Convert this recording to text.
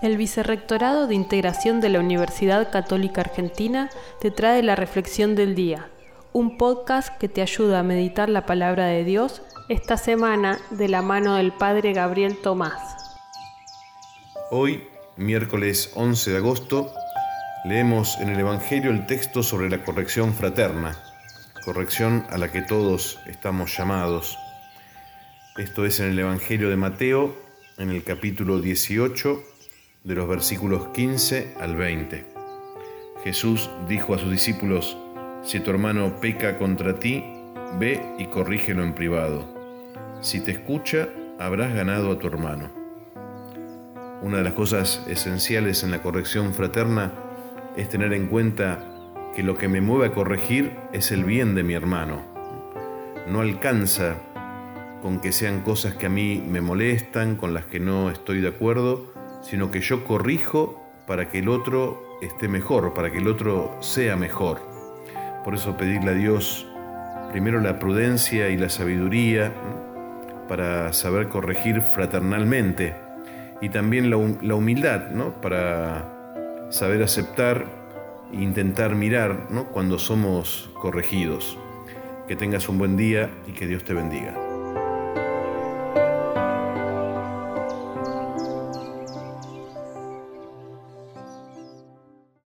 El Vicerrectorado de Integración de la Universidad Católica Argentina te trae la Reflexión del Día, un podcast que te ayuda a meditar la palabra de Dios esta semana de la mano del Padre Gabriel Tomás. Hoy, miércoles 11 de agosto, leemos en el Evangelio el texto sobre la corrección fraterna, corrección a la que todos estamos llamados. Esto es en el Evangelio de Mateo, en el capítulo 18, de los versículos 15 al 20. Jesús dijo a sus discípulos, si tu hermano peca contra ti, ve y corrígelo en privado. Si te escucha, habrás ganado a tu hermano. Una de las cosas esenciales en la corrección fraterna es tener en cuenta que lo que me mueve a corregir es el bien de mi hermano. No alcanza con que sean cosas que a mí me molestan, con las que no estoy de acuerdo, sino que yo corrijo para que el otro esté mejor, para que el otro sea mejor. Por eso pedirle a Dios primero la prudencia y la sabiduría para saber corregir fraternalmente y también la, humildad ¿no? para saber aceptar e intentar mirar ¿no? cuando somos corregidos. Que tengas un buen día y que Dios te bendiga.